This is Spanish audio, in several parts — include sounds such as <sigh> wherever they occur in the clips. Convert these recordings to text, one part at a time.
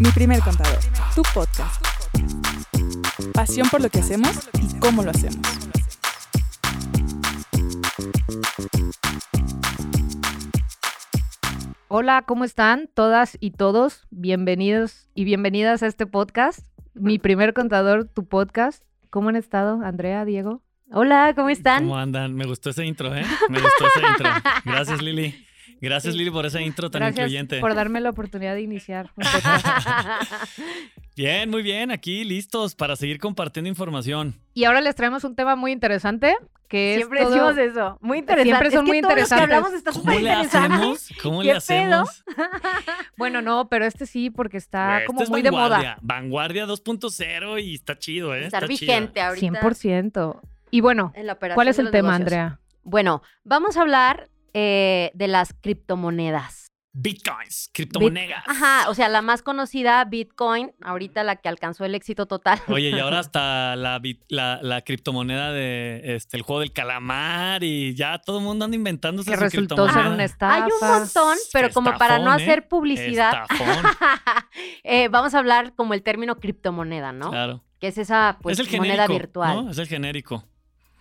Mi primer contador, tu podcast. Pasión por lo que hacemos y cómo lo hacemos. Hola, ¿cómo están todas y todos? Bienvenidos y bienvenidas a este podcast. Mi primer contador, tu podcast. ¿Cómo han estado, Andrea, Diego? Hola, ¿cómo están? ¿Cómo andan? Me gustó ese intro, ¿eh? Me gustó ese intro. <laughs> Gracias, Lili. Gracias, Lili, por ese intro tan Gracias incluyente. por darme la oportunidad de iniciar. <laughs> <laughs> Bien, muy bien. Aquí listos para seguir compartiendo información. y ahora les traemos un tema muy interesante, que Siempre es todo- decimos eso. Muy interesante. Siempre son es que muy todos los que interesantes. hablamos está ¿Cómo le hacemos? ¿Cómo ¿Qué le hacemos? <laughs> Bueno, no, pero este sí, porque está Güey, como es muy de moda. vanguardia. Vanguardia 2.0 y está chido, ¿eh? Estar está chido. vigente ahorita. 100%. Y bueno, ¿cuál es el tema, negocios. Andrea? Bueno, vamos a hablar eh, de las criptomonedas. Bitcoins, criptomonedas. Ajá, o sea, la más conocida, Bitcoin, ahorita la que alcanzó el éxito total. Oye, y ahora <laughs> hasta la, bit- la, la criptomoneda de este, el juego del calamar y ya todo el mundo anda inventándose Que su resultó ser una estafa. Hay un montón, pero como para no ¿eh? hacer publicidad, <laughs> eh, vamos a hablar como el término criptomoneda, ¿no? claro. Que es esa pues, es el moneda genérico, virtual. ¿no? Es el genérico.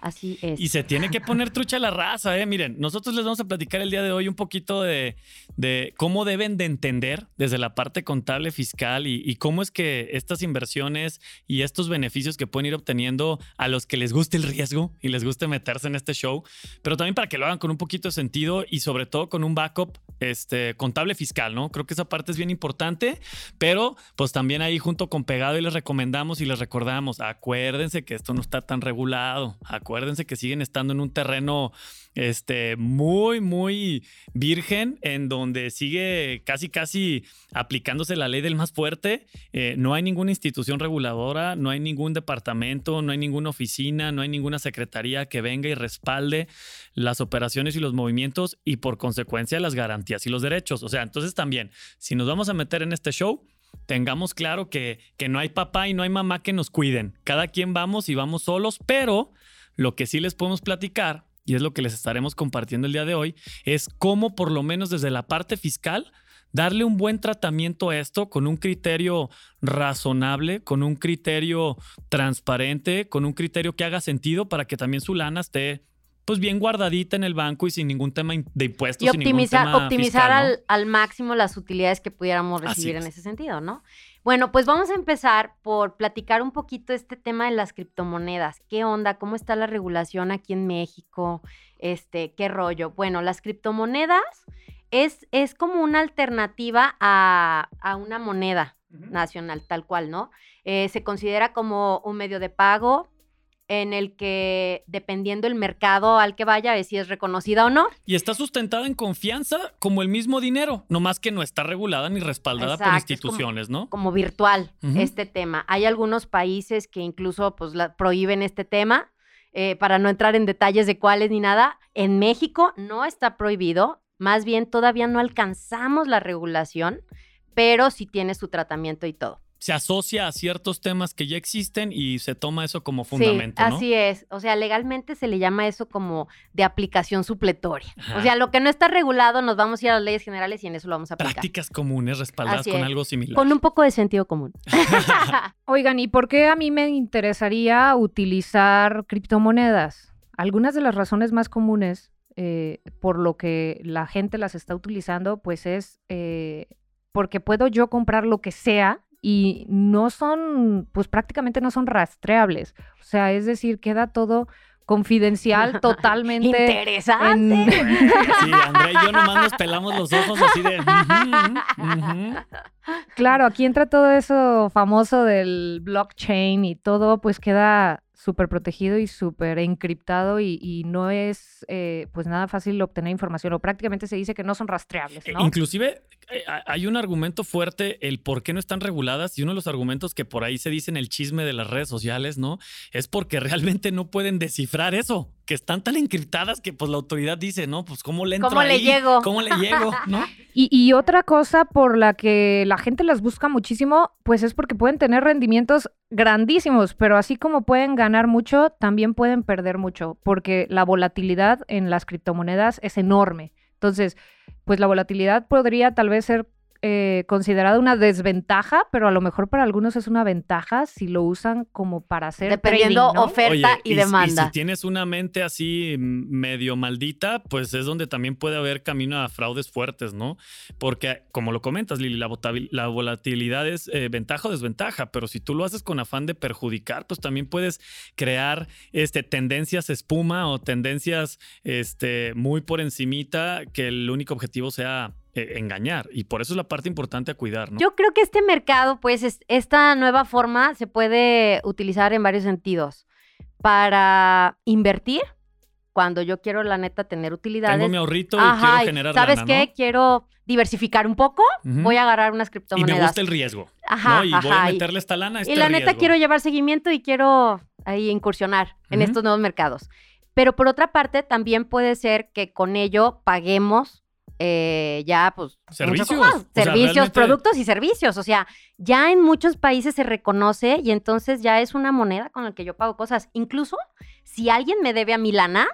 Así es. Y se tiene que poner trucha la raza, ¿eh? Miren, nosotros les vamos a platicar el día de hoy un poquito de, de cómo deben de entender desde la parte contable fiscal y, cómo es que estas inversiones y estos beneficios que pueden ir obteniendo a los que les guste el riesgo y les guste meterse en este show, pero también para que lo hagan con un poquito de sentido y sobre todo con un backup este, contable fiscal, ¿no? Creo que esa parte es bien importante, pero pues también ahí junto con Pegado y les recomendamos y les recordamos, acuérdense que esto no está tan regulado, acuérdense que siguen estando en un terreno este, muy, muy virgen, en donde sigue casi, casi aplicándose la ley del más fuerte. Eh, no hay ninguna institución reguladora, no hay ningún departamento, no hay ninguna oficina, no hay ninguna secretaría que venga y respalde las operaciones y los movimientos y por consecuencia las garantías y los derechos. O sea, entonces también, si nos vamos a meter en este show, tengamos claro que, que no hay papá y no hay mamá que nos cuiden. Cada quien vamos y vamos solos, pero lo que sí les podemos platicar, y es lo que les estaremos compartiendo el día de hoy, es cómo por lo menos desde la parte fiscal darle un buen tratamiento a esto con un criterio razonable, con un criterio transparente, con un criterio que haga sentido para que también su lana esté pues bien guardadita en el banco y sin ningún tema de impuestos. y sin ningún optimizar, tema optimizar fiscal, ¿no? al, al máximo las utilidades que pudiéramos recibir en es. ese sentido, ¿no? Bueno, pues vamos a empezar por platicar un poquito este tema de las criptomonedas. ¿Qué onda? ¿Cómo está la regulación aquí en México? Este, ¿qué rollo? Bueno, las criptomonedas es, es como una alternativa a, a una moneda nacional, tal cual, ¿no? Eh, se considera como un medio de pago en el que, dependiendo el mercado al que vaya, es si es reconocida o no. Y está sustentada en confianza como el mismo dinero, nomás que no está regulada ni respaldada por como- instituciones, ¿no? como virtual este tema. Hay algunos países que incluso pues la- prohíben este tema eh, para no entrar en detalles de cuáles ni nada. En México no está prohibido, más bien todavía no alcanzamos la regulación, pero sí tiene su tratamiento y todo. Se asocia a ciertos temas que ya existen y se toma eso como fundamento, sí, ¿no? así es. O sea, legalmente se le llama eso como de aplicación supletoria. O sea, lo que no está regulado nos vamos a ir a las leyes generales y en eso lo vamos a aplicar. Prácticas comunes respaldadas Así con es. algo similar. Con un poco de sentido común. <laughs> <laughs> Oigan, ¿y por qué a mí me interesaría utilizar criptomonedas? Algunas de las razones más comunes eh, por lo que la gente las está utilizando, pues es eh, porque puedo yo comprar lo que sea y no son, pues prácticamente no son rastreables. O sea, es decir, queda todo confidencial <laughs> totalmente. Interesante. en- Sí, Andrea y yo nomás nos pelamos los ojos así de... Claro, aquí entra todo eso famoso del blockchain y todo, pues queda súper protegido y súper encriptado y, y no es eh, pues nada fácil obtener información o prácticamente se dice que no son rastreables, ¿no? Inclusive eh, ha- hay un argumento fuerte el por qué no están reguladas y uno de los argumentos que por ahí se dice en el chisme de las redes sociales, ¿no? Es porque <laughs> realmente no pueden descifrar eso, que están tan encriptadas que pues la autoridad dice, no, pues ¿cómo le entro ¿Cómo le llego? ¿Cómo le llego? ¿No? <laughs> Y, y otra cosa por la que la gente las busca muchísimo, pues es porque pueden tener rendimientos grandísimos, pero así como pueden ganar mucho, también pueden perder mucho, porque la volatilidad en las criptomonedas es enorme. Entonces, pues la volatilidad podría tal vez ser eh, considerado una desventaja, pero a lo mejor para algunos es una ventaja si lo usan como para hacer Dependiendo trading, ¿no? oferta Oye, y, demanda. si tienes una mente así medio maldita, pues es donde también puede haber camino a fraudes fuertes, ¿no? Porque, como lo comentas, Lili, la volatilidad es eh, ventaja o desventaja, pero si tú lo haces con afán de perjudicar, pues también puedes crear este, tendencias espuma o tendencias este, muy por encimita que el único objetivo sea eh, engañar. Y por eso es la parte importante a cuidar, ¿no? Yo creo que este mercado, pues, es- esta nueva forma se puede utilizar en varios sentidos. Para invertir, cuando yo quiero, la neta, tener utilidades. Tengo mi ahorrito y Ajá, quiero y generar ¿Sabes lana, qué? ¿no? Quiero diversificar un poco, Ujú. voy a agarrar unas y criptomonedas. me gusta el riesgo. Ajá, ¿no? Y voy ajá, a y- meterle esta lana a este y la neta riesgo. quiero llevar seguimiento y quiero ahí incursionar en Ujú. estos nuevos mercados. Pero por otra parte, también puede ser que con ello paguemos eh, ya, pues, Servicios. cosas. O sea, servicios, productos y servicios. O sea, ya en muchos países se reconoce y entonces ya es una moneda con la que yo pago cosas. Incluso si alguien me debe a mi lana,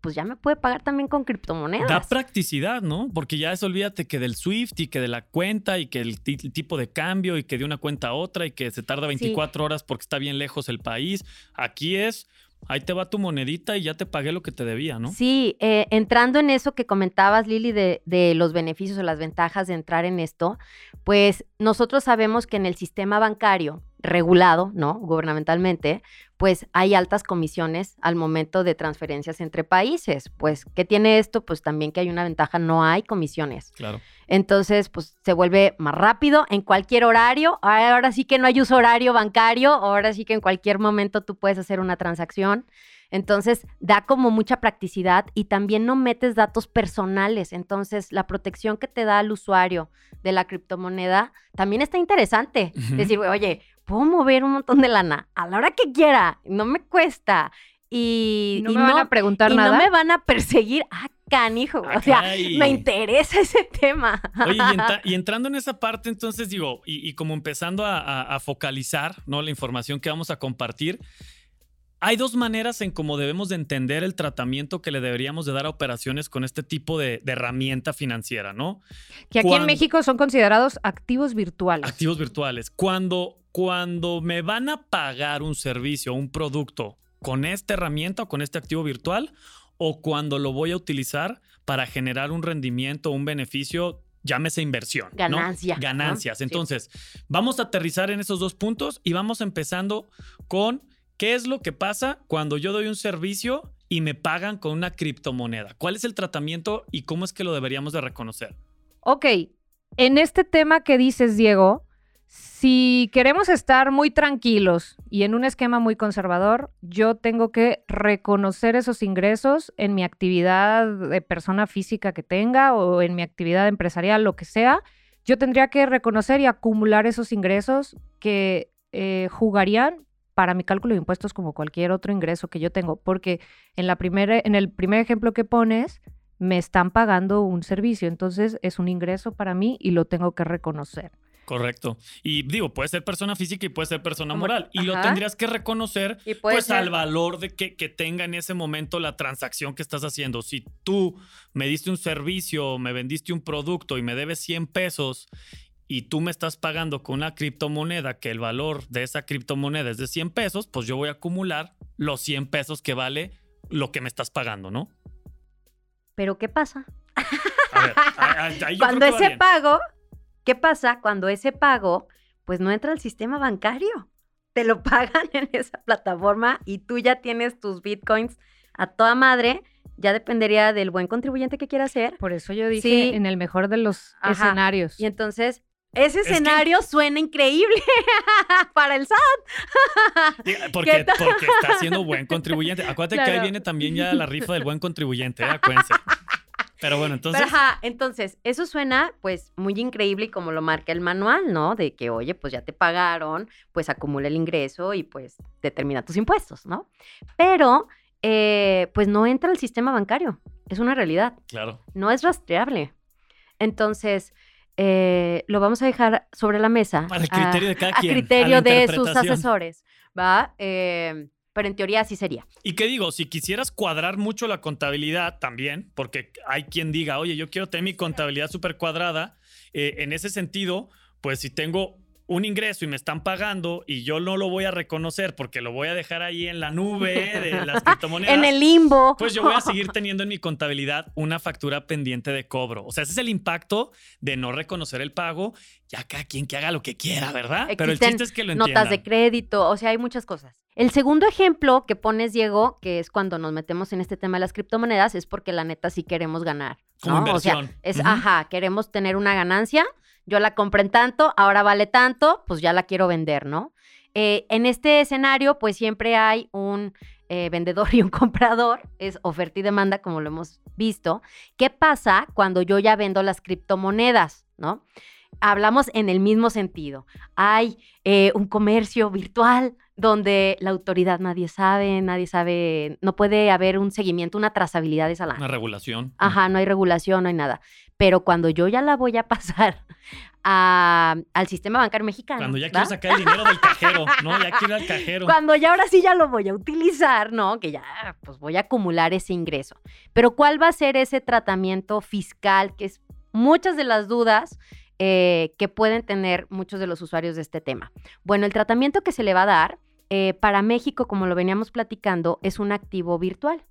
pues ya me puede pagar también con criptomonedas. Da practicidad, ¿no? Porque ya es olvídate que del SWIFT y que de la cuenta y que el tipo de cambio y que de una cuenta a otra y que se tarda 24 horas porque está bien lejos el país. Aquí es, ahí te va tu monedita y ya te pagué lo que te debía, ¿no? Sí, eh, entrando en eso que comentabas, Lili, de, de los beneficios o las ventajas de entrar en esto, pues nosotros sabemos que en el sistema bancario regulado, ¿no? Gubernamentalmente, pues hay altas comisiones al momento de transferencias entre países. Pues, ¿qué tiene esto? Pues también que hay una ventaja, no hay comisiones. Claro. Entonces, pues se vuelve más rápido en cualquier horario. Ahora sí que no hay uso horario bancario, ahora sí que en cualquier momento tú puedes hacer una transacción. Entonces, da como mucha practicidad y también no metes datos personales. Entonces, la protección que te da al usuario de la criptomoneda también está interesante. Ujú. Decir, oye, puedo mover un montón de lana a la hora que quiera, no me cuesta. Y, Y no y me van a preguntar y nada. no me van a perseguir. Ah, canijo. Ah, o sea, caray. me interesa ese tema. Oye, y, entra- <laughs> y entrando en esa parte, entonces digo, y, y como empezando a, a- a focalizar ¿no? la información que vamos a compartir, hay dos maneras en cómo debemos de entender el tratamiento que le deberíamos de dar a operaciones con este tipo de, de herramienta financiera, ¿no? Que aquí Cuando- en México son considerados activos virtuales. Activos virtuales. Cuando, cuando me van a pagar un servicio o un producto con esta herramienta o con este activo virtual, o cuando lo voy a utilizar para generar un rendimiento o un beneficio, llámese inversión. Ganancia, ¿no? Ganancias. Entonces, vamos a aterrizar en esos dos puntos y vamos empezando con qué es lo que pasa cuando yo doy un servicio y me pagan con una criptomoneda. ¿Cuál es el tratamiento y cómo es que lo deberíamos de reconocer? Ok, en este tema que dices, Diego, si queremos estar muy tranquilos y en un esquema muy conservador, yo tengo que reconocer esos ingresos en mi actividad de persona física que tenga o en mi actividad empresarial, lo que sea. Yo tendría que reconocer y acumular esos ingresos que eh, jugarían para mi cálculo de impuestos como cualquier otro ingreso que yo tengo, porque en, la primera, en el primer ejemplo que pones, me están pagando un servicio, entonces es un ingreso para mí y lo tengo que reconocer. Correcto. Y digo, puede ser persona física y puede ser persona moral. Y lo tendrías que reconocer Y pues ser- al valor de que, que tenga en ese momento la transacción que estás haciendo. Si tú me diste un servicio, me vendiste un producto y me debes 100 pesos y tú me estás pagando con una criptomoneda que el valor de esa criptomoneda es de 100 pesos, pues yo voy a acumular los 100 pesos que vale lo que me estás pagando, ¿no? Pero ¿qué pasa? A ver, cuando ese bien. pago, ¿qué pasa? Cuando ese pago, pues no entra al sistema bancario. Te lo <laughs> pagan en esa plataforma y tú ya tienes tus bitcoins a toda madre. Ya dependería del buen contribuyente que quiera ser. Por eso yo dije Sí. en el mejor de los Ajá. escenarios. Y entonces, ese que- escenario suena increíble <laughs> para el SAT. <laughs> ¿Qué Porque, porque está siendo buen contribuyente. Acuérdate que ahí viene también ya la rifa del buen contribuyente, ¿eh? acuérdense. Pero bueno, entonces. Pero, ajá, entonces, eso suena pues muy increíble y como lo marca el manual, ¿no? De que, oye, pues ya te pagaron, pues acumula el ingreso y pues determina tus impuestos, ¿no? Pero, eh, pues no entra al sistema bancario, es una realidad, Claro. no es rastreable. Entonces, eh, lo vamos a dejar sobre la mesa. Para el a- criterio de cada a quien. a criterio de sus asesores, ¿va? Eh, pero en teoría así sería. Y qué digo, si quisieras cuadrar mucho la contabilidad también, porque hay quien diga, oye, yo quiero tener mi contabilidad súper cuadrada eh, en ese sentido, pues si tengo un ingreso y me están pagando y yo no lo voy a reconocer porque lo voy a dejar ahí en la nube de las <laughs> criptomonedas. en el limbo. Pues yo voy a <laughs> seguir teniendo en mi contabilidad una factura pendiente de cobro. O sea, ese es el impacto de no reconocer el pago. Ya cada quien que haga lo que quiera, ¿verdad? Pero el chiste es que lo entiendan. Notas de crédito, o sea, hay muchas cosas. El segundo ejemplo que pones, Diego, que es cuando nos metemos en este tema de las criptomonedas, es porque la neta sí queremos ganar. Como inversión. O sea, es, ajá, queremos tener una ganancia yo la compré en tanto, ahora vale tanto, pues ya la quiero vender, ¿no? Eh, en este escenario, pues siempre hay un eh, vendedor y un <laughs> comprador, es oferta y demanda, como lo hemos visto. ¿Qué pasa cuando yo ya vendo las criptomonedas, no? Hablamos en el mismo sentido. Hay eh, un comercio virtual donde la autoridad nadie sabe, nadie sabe, no puede haber un seguimiento, una trazabilidad de esa lana. Una regulación. Ajá, no hay regulación, no hay nada. Pero cuando yo ya la voy a <laughs> pasar al sistema bancario mexicano. Cuando ya quiero sacar el dinero del cajero, ¿no? Ya quiero al cajero. Cuando ya ahora sí ya lo voy a utilizar, ¿no? Que ya pues voy a acumular ese ingreso. Pero ¿cuál va a ser ese tratamiento fiscal? Que es muchas de las dudas eh, que pueden tener muchos de los usuarios de este tema. Bueno, el tratamiento que se le va a dar eh, para México, como lo veníamos platicando, es un activo virtual.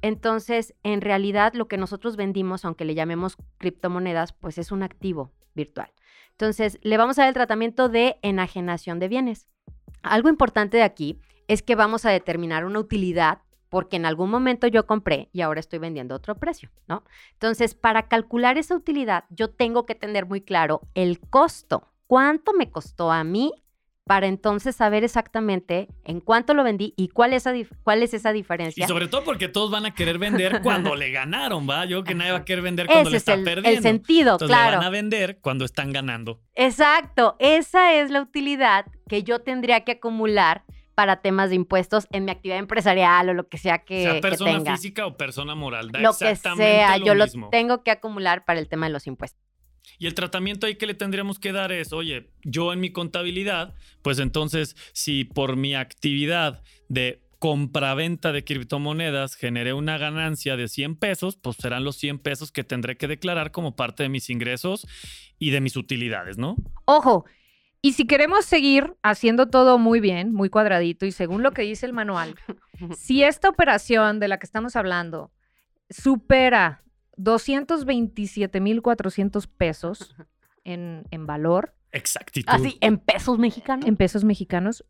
Entonces, en realidad, lo que nosotros vendimos, aunque le llamemos criptomonedas, pues es un activo virtual. Entonces, le vamos a dar el tratamiento de enajenación de bienes. Algo importante de aquí es que vamos a determinar una utilidad porque en algún momento yo compré y ahora estoy vendiendo otro precio, ¿no? Entonces, para calcular esa utilidad, yo tengo que tener muy claro el costo. ¿Cuánto me costó a mí para entonces saber exactamente en cuánto lo vendí y cuál es, cuál es esa diferencia. Y sobre todo porque todos van a querer vender <laughs> cuando le ganaron, ¿va? Yo que nadie va a querer vender cuando le está perdiendo. El sentido, entonces claro. van a vender cuando están ganando. Exacto, esa es la utilidad que yo tendría que acumular para temas de impuestos en mi actividad empresarial o lo que sea que, sea persona tenga. física o persona moral. lo que sea, yo lo tengo que acumular para el tema de los impuestos. Y el tratamiento ahí que le tendríamos que dar es, oye, yo en mi contabilidad, pues entonces, si por mi actividad de compraventa de criptomonedas generé una ganancia de 100 pesos, pues serán los 100 pesos que tendré que declarar como parte de mis ingresos y de mis utilidades, ¿no? Ojo, y si queremos seguir haciendo todo muy bien, muy cuadradito y según lo que dice el manual, <laughs> si esta operación de la que estamos hablando supera 227.400 pesos en, en valor. Exactitud. Así, en pesos mexicanos. En pesos mexicanos.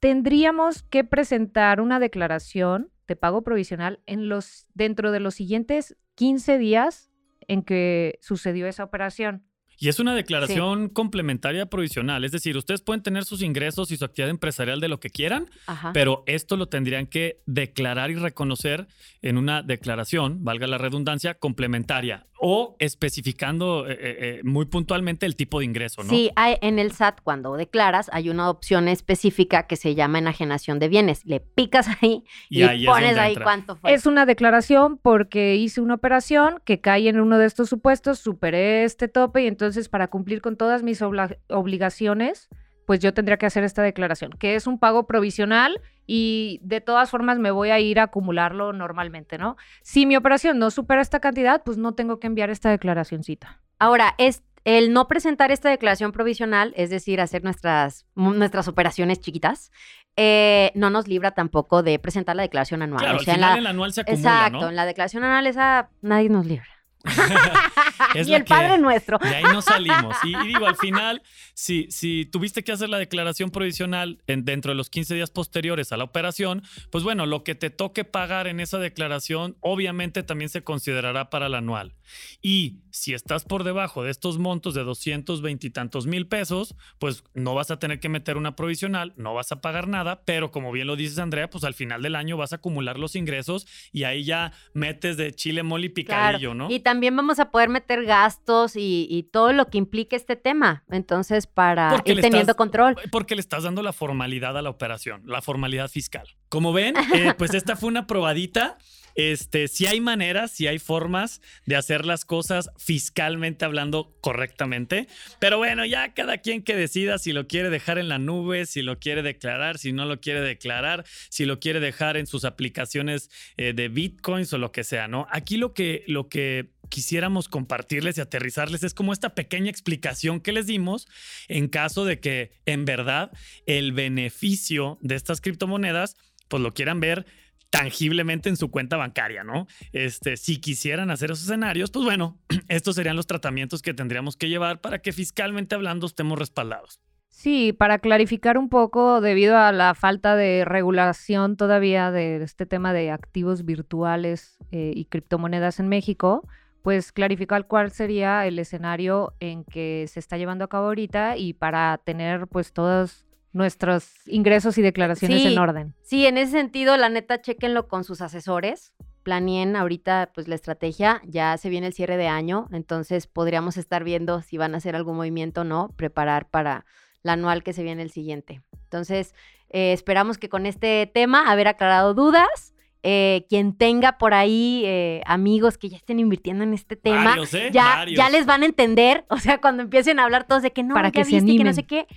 Tendríamos que presentar una declaración de pago provisional en los, dentro de los siguientes 15 días en que sucedió esa operación. Y es una declaración complementaria provisional, es decir, ustedes pueden tener sus ingresos y su actividad empresarial de lo que quieran, pero esto lo tendrían que declarar y reconocer en una declaración, valga la redundancia, complementaria o especificando eh, eh, eh, muy puntualmente el tipo de ingreso, ¿no? Sí, hay, en el SAT cuando declaras hay una opción específica que se llama enajenación de bienes. Le picas <laughs> ahí y, pones ahí cuánto fue. Es una declaración porque hice una operación que cae en uno de estos supuestos, superé este tope y entonces entonces, para cumplir con todas mis obligaciones, pues yo tendría que hacer esta declaración, que es un pago provisional y de todas formas me voy a ir a acumularlo normalmente, ¿no? Si mi operación no supera esta cantidad, pues no tengo que enviar esta declaracióncita. Ahora, es el no presentar esta declaración provisional, es decir, hacer nuestras, nuestras operaciones chiquitas, eh, no nos libra tampoco de presentar la declaración anual. Claro, o sea, al final en la, anual se acumula, Exacto, en la declaración anual esa nadie nos libra. <laughs> <laughs> <laughs> y el Padre Nuestro. Y ahí no salimos. Y, digo, al <laughs> final, si, si tuviste que hacer la declaración provisional en, dentro de los 15 días posteriores a la operación, pues bueno, lo que te toque pagar en esa declaración, obviamente también se considerará para el anual. Y si estás por debajo de estos montos de 220 y tantos mil pesos, pues no vas a tener que meter una provisional, no vas a pagar nada, pero como bien lo dices, Andrea, pues al final del año vas a acumular los ingresos y ahí ya metes de chile, mole y picadillo, ¿no? Y también vamos a poder meter gastos y, todo lo que implique este tema. Entonces, para ir teniendo control. Porque le estás dando la formalidad a la operación, la formalidad fiscal. Como ven, <laughs> eh, pues esta fue una probadita este, si hay maneras, si hay formas de hacer las cosas fiscalmente hablando correctamente. Pero bueno, ya cada quien que decida si lo quiere dejar en la nube, si lo quiere declarar, si no lo quiere declarar, si lo quiere dejar en sus aplicaciones eh, de bitcoins o lo que sea, ¿no? Aquí lo que, lo que quisiéramos compartirles y aterrizarles es como esta pequeña explicación que les dimos en caso de que en verdad el beneficio de estas criptomonedas pues lo quieran ver tangiblemente en su cuenta bancaria, ¿no? Este, si quisieran hacer esos escenarios, pues bueno, <clears throat> estos serían los tratamientos que tendríamos que llevar para que fiscalmente hablando estemos respaldados. Sí, para clarificar un poco, debido a la falta de regulación todavía de este tema de activos virtuales eh, y criptomonedas en México, pues clarificar cuál sería el escenario en que se está llevando a cabo ahorita y para tener pues todos nuestros ingresos y declaraciones en orden. Sí, en ese sentido, la neta, chequenlo con sus asesores. Planeen ahorita pues la estrategia, ya se viene el cierre de año, entonces podríamos estar viendo si van a hacer algún movimiento o no, preparar para la anual que se viene el siguiente. Entonces, eh, esperamos que con este tema haber aclarado dudas eh, quien tenga por ahí eh, amigos que ya estén invirtiendo en este tema, ¿eh? ya, ya les van a entender, <laughs> o sea, cuando empiecen a hablar todos de que no, Para que viste que no sé qué,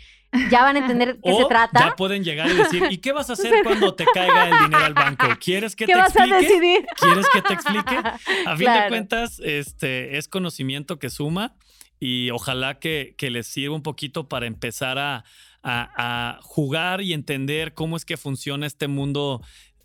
ya van a entender de qué se trata. Ya pueden llegar y decir, ¿y qué vas a <laughs> hacer cuando te caiga el dinero al banco? ¿Quieres que te vas explique? A decidir? ¿Quieres que te explique? <laughs> A fin de cuentas, este es conocimiento que suma y ojalá que, que les sirva un poquito para empezar a, a, jugar y entender cómo es que funciona este mundo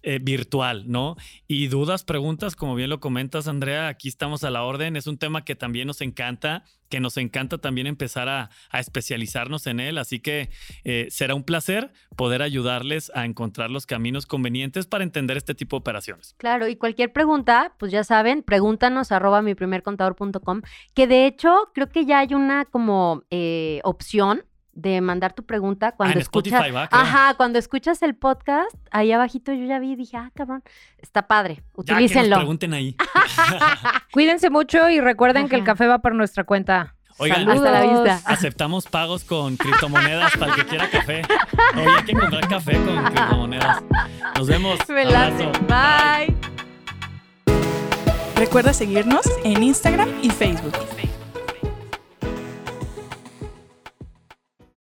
eh, virtual, ¿no? Y dudas, preguntas, como bien lo comentas, Andrea, aquí estamos a la orden. Es un tema que también nos encanta, que nos encanta también empezar a, especializarnos en él. Así que eh, será un placer poder ayudarles a encontrar los caminos convenientes para entender este tipo de operaciones. Claro, y cualquier pregunta, pues ya saben, pregúntanos arroba mi primer contador.com, que de hecho creo que ya hay una como eh, opción de mandar tu pregunta cuando ah, escuchas. Ajá, cuando escuchas el podcast, ahí abajito yo ya vi y dije, ah, cabrón, está padre. Utilícenlo. Ya, pregunten ahí. <laughs> Cuídense mucho y recuerden que el café va por nuestra cuenta. Oigan, hasta la vista. Aceptamos pagos con criptomonedas para el que quiera café. Oye, hay que comprar café con criptomonedas. Nos vemos. Bye. Recuerda seguirnos en Instagram y Facebook.